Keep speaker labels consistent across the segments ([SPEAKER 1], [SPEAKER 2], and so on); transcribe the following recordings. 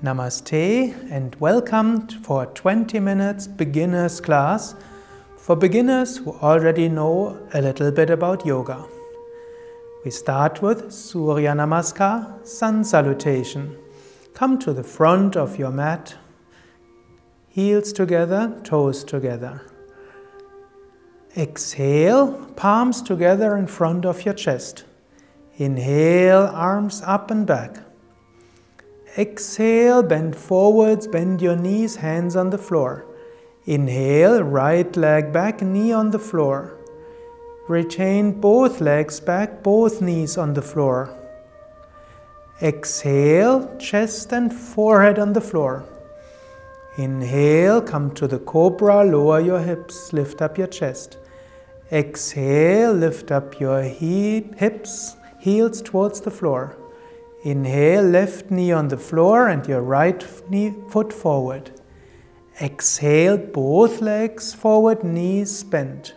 [SPEAKER 1] Namaste and welcome for 20 minutes beginners class for beginners who already know a little bit about yoga. We start with Surya Namaskar, Sun Salutation. Come to the front of your mat, heels together, toes together. Exhale, palms together in front of your chest. Inhale, arms up and back. Exhale, bend forwards, bend your knees, hands on the floor. Inhale, right leg back, knee on the floor. Retain both legs back, both knees on the floor. Exhale, chest and forehead on the floor. Inhale, come to the cobra, lower your hips, lift up your chest. Exhale, lift up your hips, heels towards the floor. Inhale, left knee on the floor and your right knee, foot forward. Exhale, both legs forward, knees bent.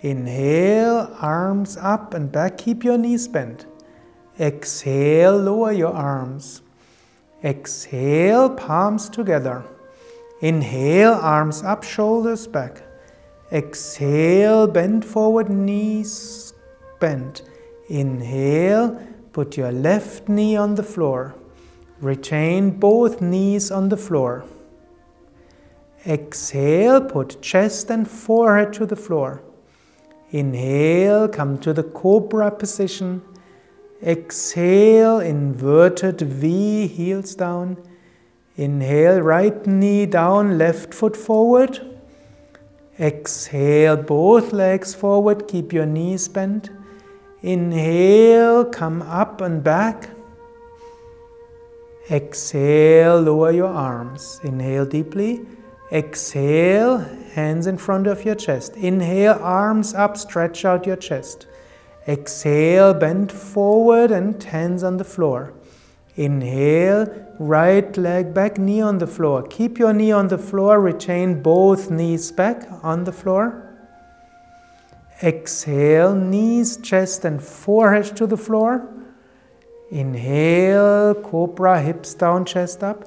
[SPEAKER 1] Inhale, arms up and back, keep your knees bent. Exhale, lower your arms. Exhale, palms together. Inhale, arms up, shoulders back. Exhale, bend forward, knees bent. Inhale, Put your left knee on the floor. Retain both knees on the floor. Exhale, put chest and forehead to the floor. Inhale, come to the cobra position. Exhale, inverted V, heels down. Inhale, right knee down, left foot forward. Exhale, both legs forward, keep your knees bent. Inhale, come up and back. Exhale, lower your arms. Inhale deeply. Exhale, hands in front of your chest. Inhale, arms up, stretch out your chest. Exhale, bend forward and hands on the floor. Inhale, right leg back, knee on the floor. Keep your knee on the floor, retain both knees back on the floor. Exhale, knees, chest, and forehead to the floor. Inhale, cobra, hips down, chest up.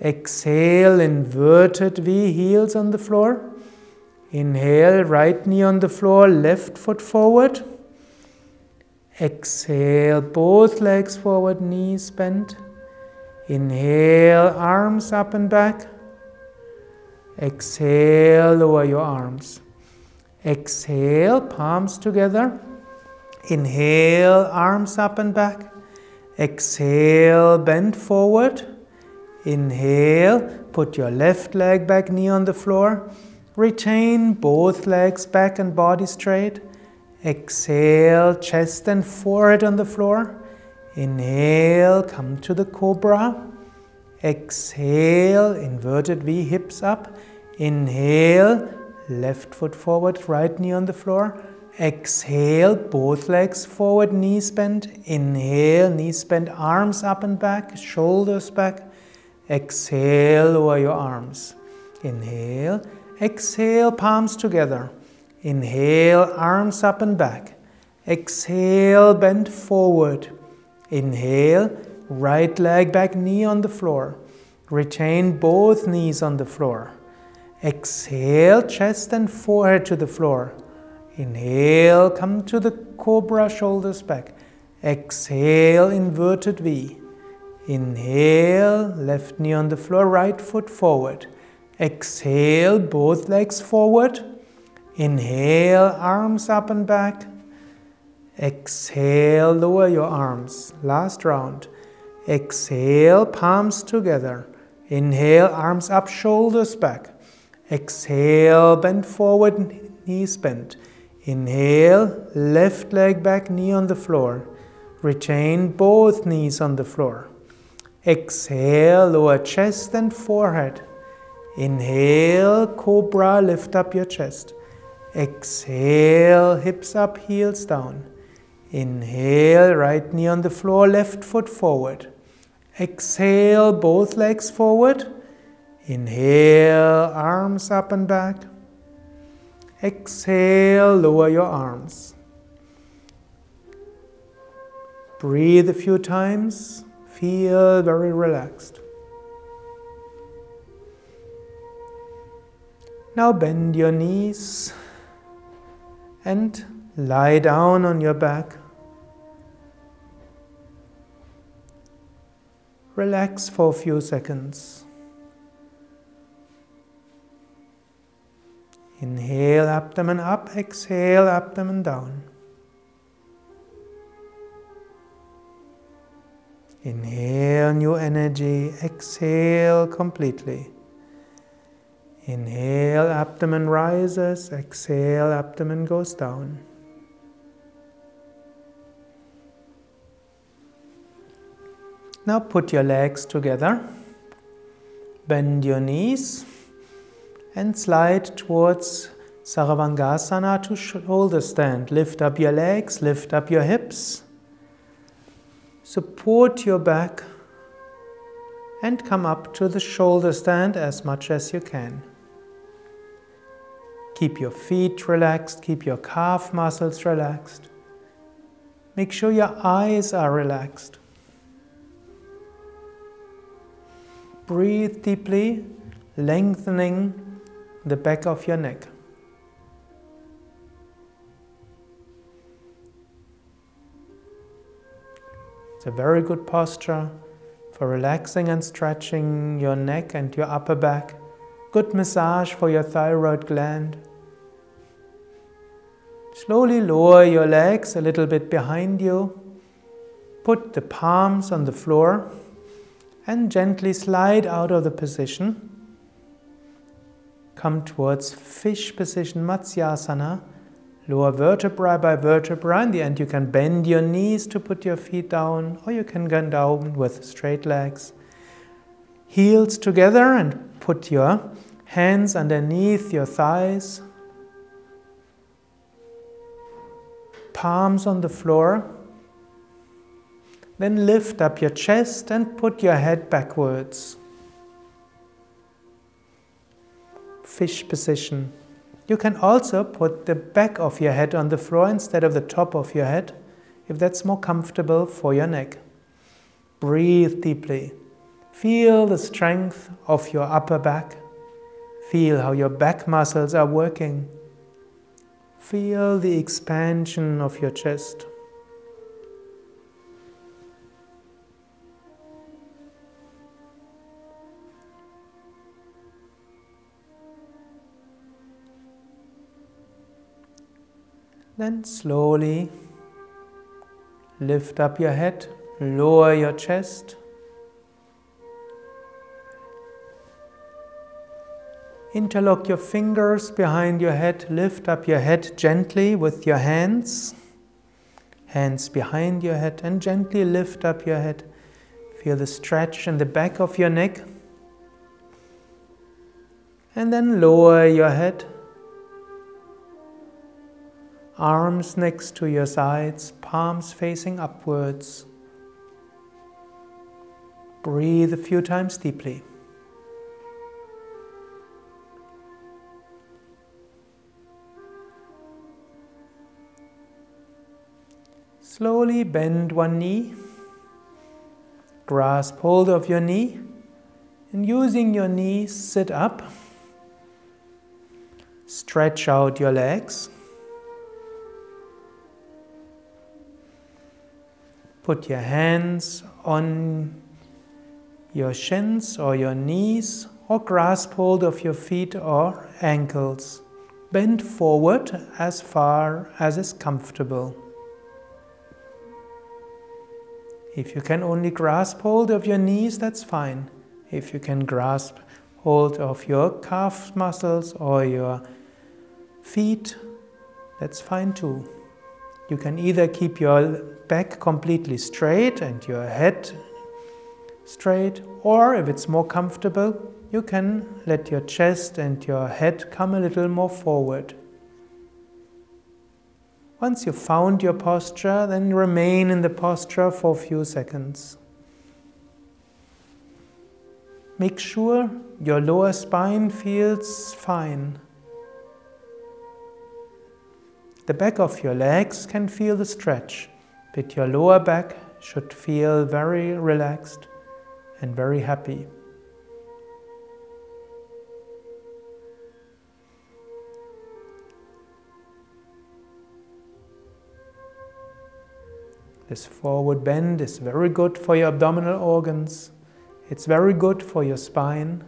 [SPEAKER 1] Exhale, inverted V, heels on the floor. Inhale, right knee on the floor, left foot forward. Exhale, both legs forward, knees bent. Inhale, arms up and back. Exhale, lower your arms. Exhale, palms together. Inhale, arms up and back. Exhale, bend forward. Inhale, put your left leg back, knee on the floor. Retain both legs back and body straight. Exhale, chest and forehead on the floor. Inhale, come to the cobra. Exhale, inverted V, hips up. Inhale, Left foot forward, right knee on the floor. Exhale, both legs forward, knees bent. Inhale, knees bent, arms up and back, shoulders back. Exhale, lower your arms. Inhale, exhale, palms together. Inhale, arms up and back. Exhale, bend forward. Inhale, right leg back, knee on the floor. Retain both knees on the floor. Exhale, chest and forehead to the floor. Inhale, come to the cobra, shoulders back. Exhale, inverted V. Inhale, left knee on the floor, right foot forward. Exhale, both legs forward. Inhale, arms up and back. Exhale, lower your arms. Last round. Exhale, palms together. Inhale, arms up, shoulders back. Exhale, bend forward, knees bent. Inhale, left leg back, knee on the floor. Retain both knees on the floor. Exhale, lower chest and forehead. Inhale, cobra, lift up your chest. Exhale, hips up, heels down. Inhale, right knee on the floor, left foot forward. Exhale, both legs forward. Inhale, arms up and back. Exhale, lower your arms. Breathe a few times. Feel very relaxed. Now bend your knees and lie down on your back. Relax for a few seconds. Inhale, abdomen up, exhale, abdomen down. Inhale new energy, exhale completely. Inhale, abdomen rises, exhale, abdomen goes down. Now put your legs together, bend your knees, and slide towards Sarvangasana to shoulder stand. Lift up your legs, lift up your hips, support your back, and come up to the shoulder stand as much as you can. Keep your feet relaxed, keep your calf muscles relaxed. Make sure your eyes are relaxed. Breathe deeply, lengthening the back of your neck. It's a very good posture for relaxing and stretching your neck and your upper back. Good massage for your thyroid gland. Slowly lower your legs a little bit behind you. Put the palms on the floor and gently slide out of the position. Come towards fish position, Matsyasana. Lower vertebra by vertebra. In the end, you can bend your knees to put your feet down, or you can go down with straight legs. Heels together and put your hands underneath your thighs. Palms on the floor. Then lift up your chest and put your head backwards. Fish position. You can also put the back of your head on the floor instead of the top of your head, if that's more comfortable for your neck. Breathe deeply. Feel the strength of your upper back. Feel how your back muscles are working. Feel the expansion of your chest. Then slowly lift up your head, lower your chest. Interlock your fingers behind your head, lift up your head gently with your hands. Hands behind your head and gently lift up your head. Feel the stretch in the back of your neck. And then lower your head arms next to your sides, palms facing upwards. Breathe a few times deeply. Slowly bend one knee, grasp hold of your knee, and using your knee, sit up. Stretch out your legs. Put your hands on your shins or your knees or grasp hold of your feet or ankles. Bend forward as far as is comfortable. If you can only grasp hold of your knees, that's fine. If you can grasp hold of your calf muscles or your feet, that's fine too. You can either keep your back completely straight and your head straight, or if it's more comfortable, you can let your chest and your head come a little more forward. Once you've found your posture, then remain in the posture for a few seconds. Make sure your lower spine feels fine. The back of your legs can feel the stretch, but your lower back should feel very relaxed and very happy. This forward bend is very good for your abdominal organs. It's very good for your spine.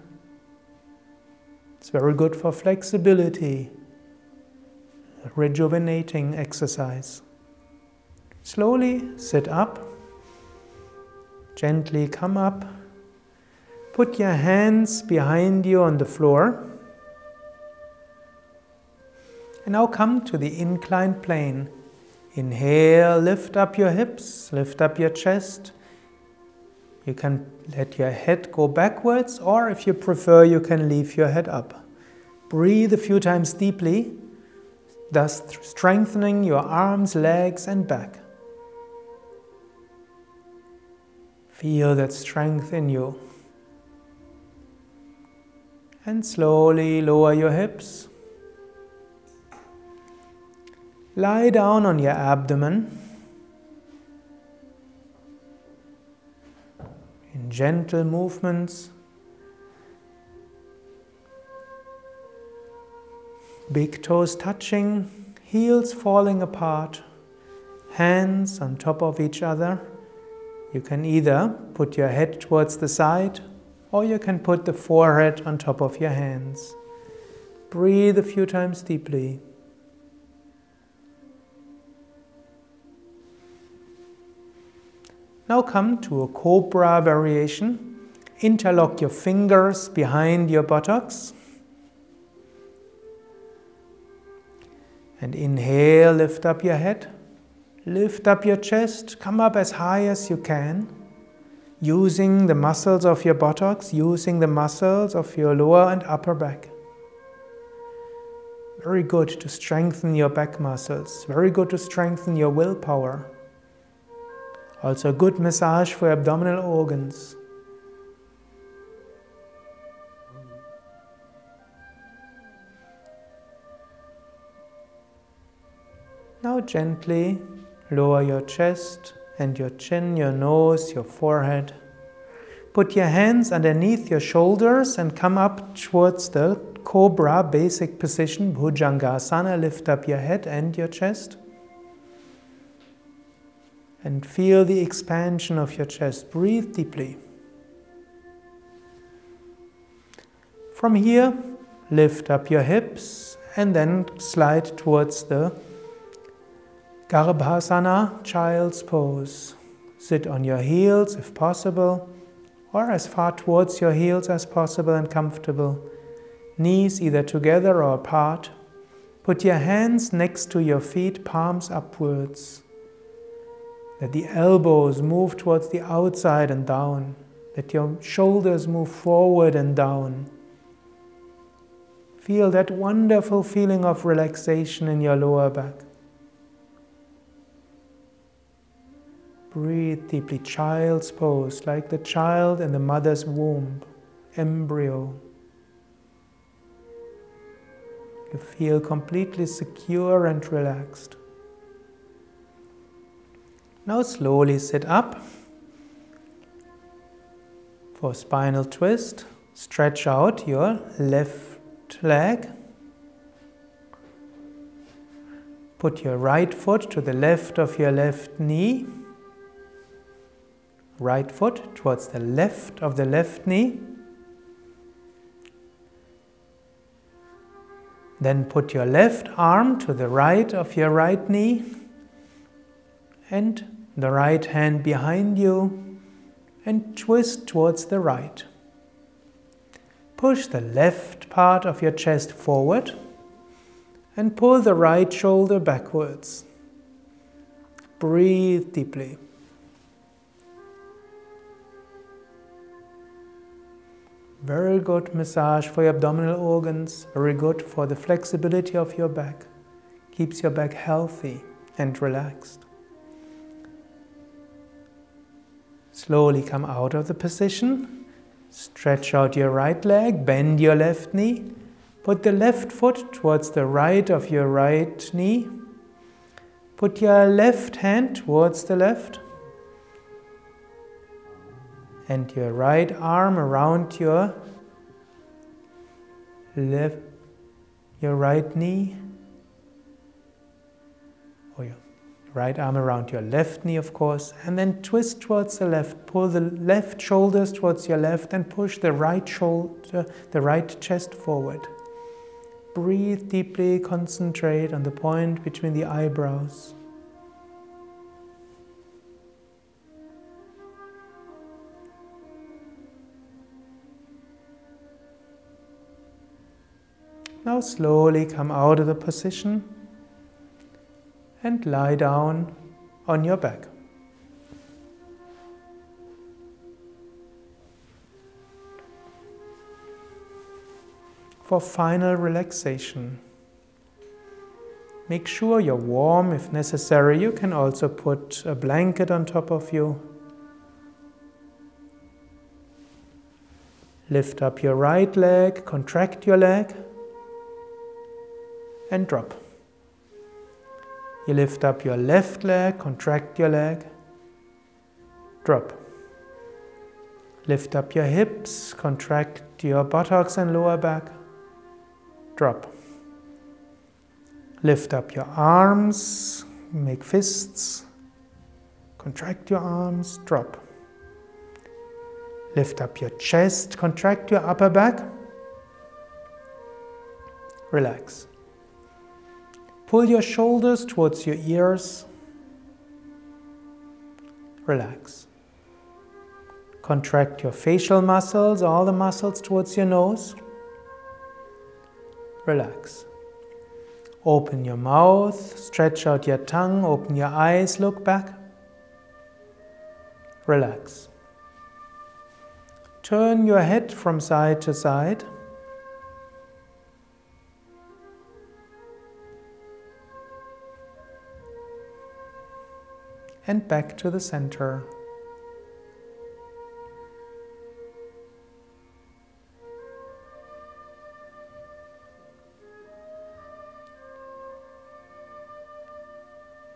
[SPEAKER 1] It's very good for flexibility rejuvenating exercise. Slowly sit up, gently come up, put your hands behind you on the floor. And now come to the inclined plane. Inhale, lift up your hips, lift up your chest. You can let your head go backwards, or if you prefer, you can leave your head up. Breathe a few times deeply, thus strengthening your arms, legs, and back. Feel that strength in you. And slowly lower your hips. Lie down on your abdomen. In gentle movements. Big toes touching, heels falling apart, hands on top of each other. You can either put your head towards the side or you can put the forehead on top of your hands. Breathe a few times deeply. Now come to a cobra variation. Interlock your fingers behind your buttocks. And inhale, lift up your head. Lift up your chest, come up as high as you can, using the muscles of your buttocks, using the muscles of your lower and upper back. Very good to strengthen your back muscles, very good to strengthen your willpower. Also, a good massage for abdominal organs. Now, gently Lower your chest and your chin, your nose, your forehead. Put your hands underneath your shoulders and come up towards the Cobra basic position, Bhujangasana. Lift up your head and your chest. And feel the expansion of your chest. Breathe deeply. From here, lift up your hips and then slide towards the Garbhasana, child's pose. Sit on your heels if possible, or as far towards your heels as possible and comfortable. Knees either together or apart. Put your hands next to your feet, palms upwards. Let the elbows move towards the outside and down. Let your shoulders move forward and down. Feel that wonderful feeling of relaxation in your lower back. Breathe deeply, child's pose, like the child in the mother's womb, embryo. You feel completely secure and relaxed. Now slowly sit up for spinal twist. Stretch out your left leg. Put your right foot to the left of your left knee right foot towards the left of the left knee. Then put your left arm to the right of your right knee and the right hand behind you and twist towards the right. Push the left part of your chest forward and pull the right shoulder backwards. Breathe deeply. Very good massage for your abdominal organs, very good for the flexibility of your back. Keeps your back healthy and relaxed. Slowly come out of the position. Stretch out your right leg, bend your left knee. Put the left foot towards the right of your right knee. Put your left hand towards the left and your right arm around your left your right knee or your Right arm around your left knee, of course, and then twist towards the left. Pull the left shoulders towards your left and push the right shoulder, the right chest forward. Breathe deeply, concentrate on the point between the eyebrows. Now slowly come out of the position and lie down on your back. For final relaxation, make sure you're warm. If necessary, you can also put a blanket on top of you. Lift up your right leg, contract your leg and drop. You lift up your left leg, contract your leg, drop. Lift up your hips, contract your buttocks and lower back, drop. Lift up your arms, make fists, contract your arms, drop. Lift up your chest, contract your upper back, relax. Pull your shoulders towards your ears. Relax. Contract your facial muscles, all the muscles towards your nose. Relax. Open your mouth, stretch out your tongue, open your eyes, look back. Relax. Turn your head from side to side. And back to the center.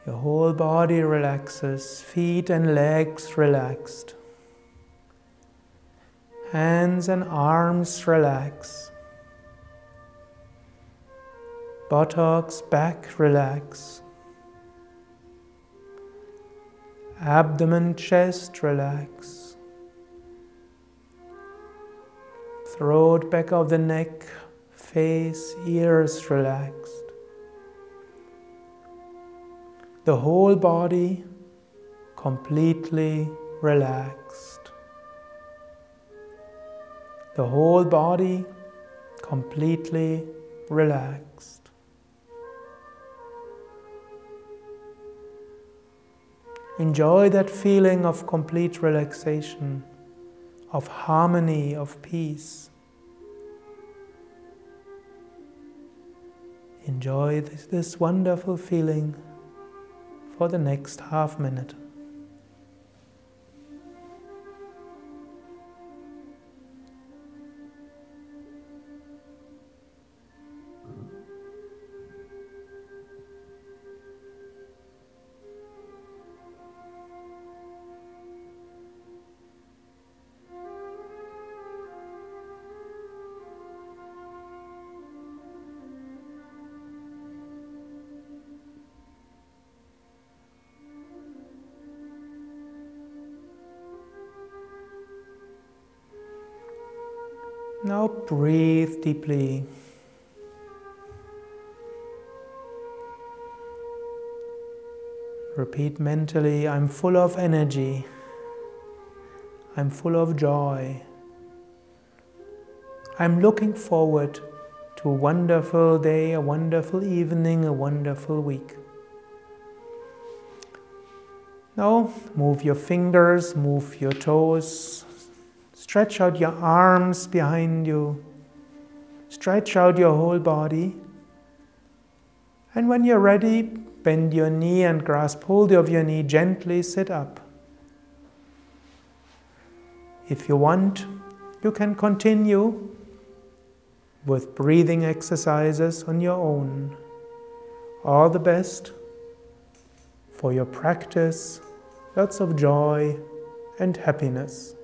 [SPEAKER 1] Your whole body relaxes, feet and legs relaxed, hands and arms relax, buttocks, back relax. Abdomen, chest, relax. Throat, back of the neck, face, ears relaxed. The whole body completely relaxed. The whole body completely relaxed. Enjoy that feeling of complete relaxation, of harmony, of peace. Enjoy this, this, wonderful feeling for the next half minute. Now breathe deeply. Repeat mentally I'm full of energy. I'm full of joy. I'm looking forward to a wonderful day, a wonderful evening, a wonderful week. Now move your fingers, move your toes, Stretch out your arms behind you. Stretch out your whole body. And when you're ready, bend your knee and grasp hold of your knee. Gently sit up. If you want, you can continue with breathing exercises on your own. All the best for your practice. Lots of joy and happiness.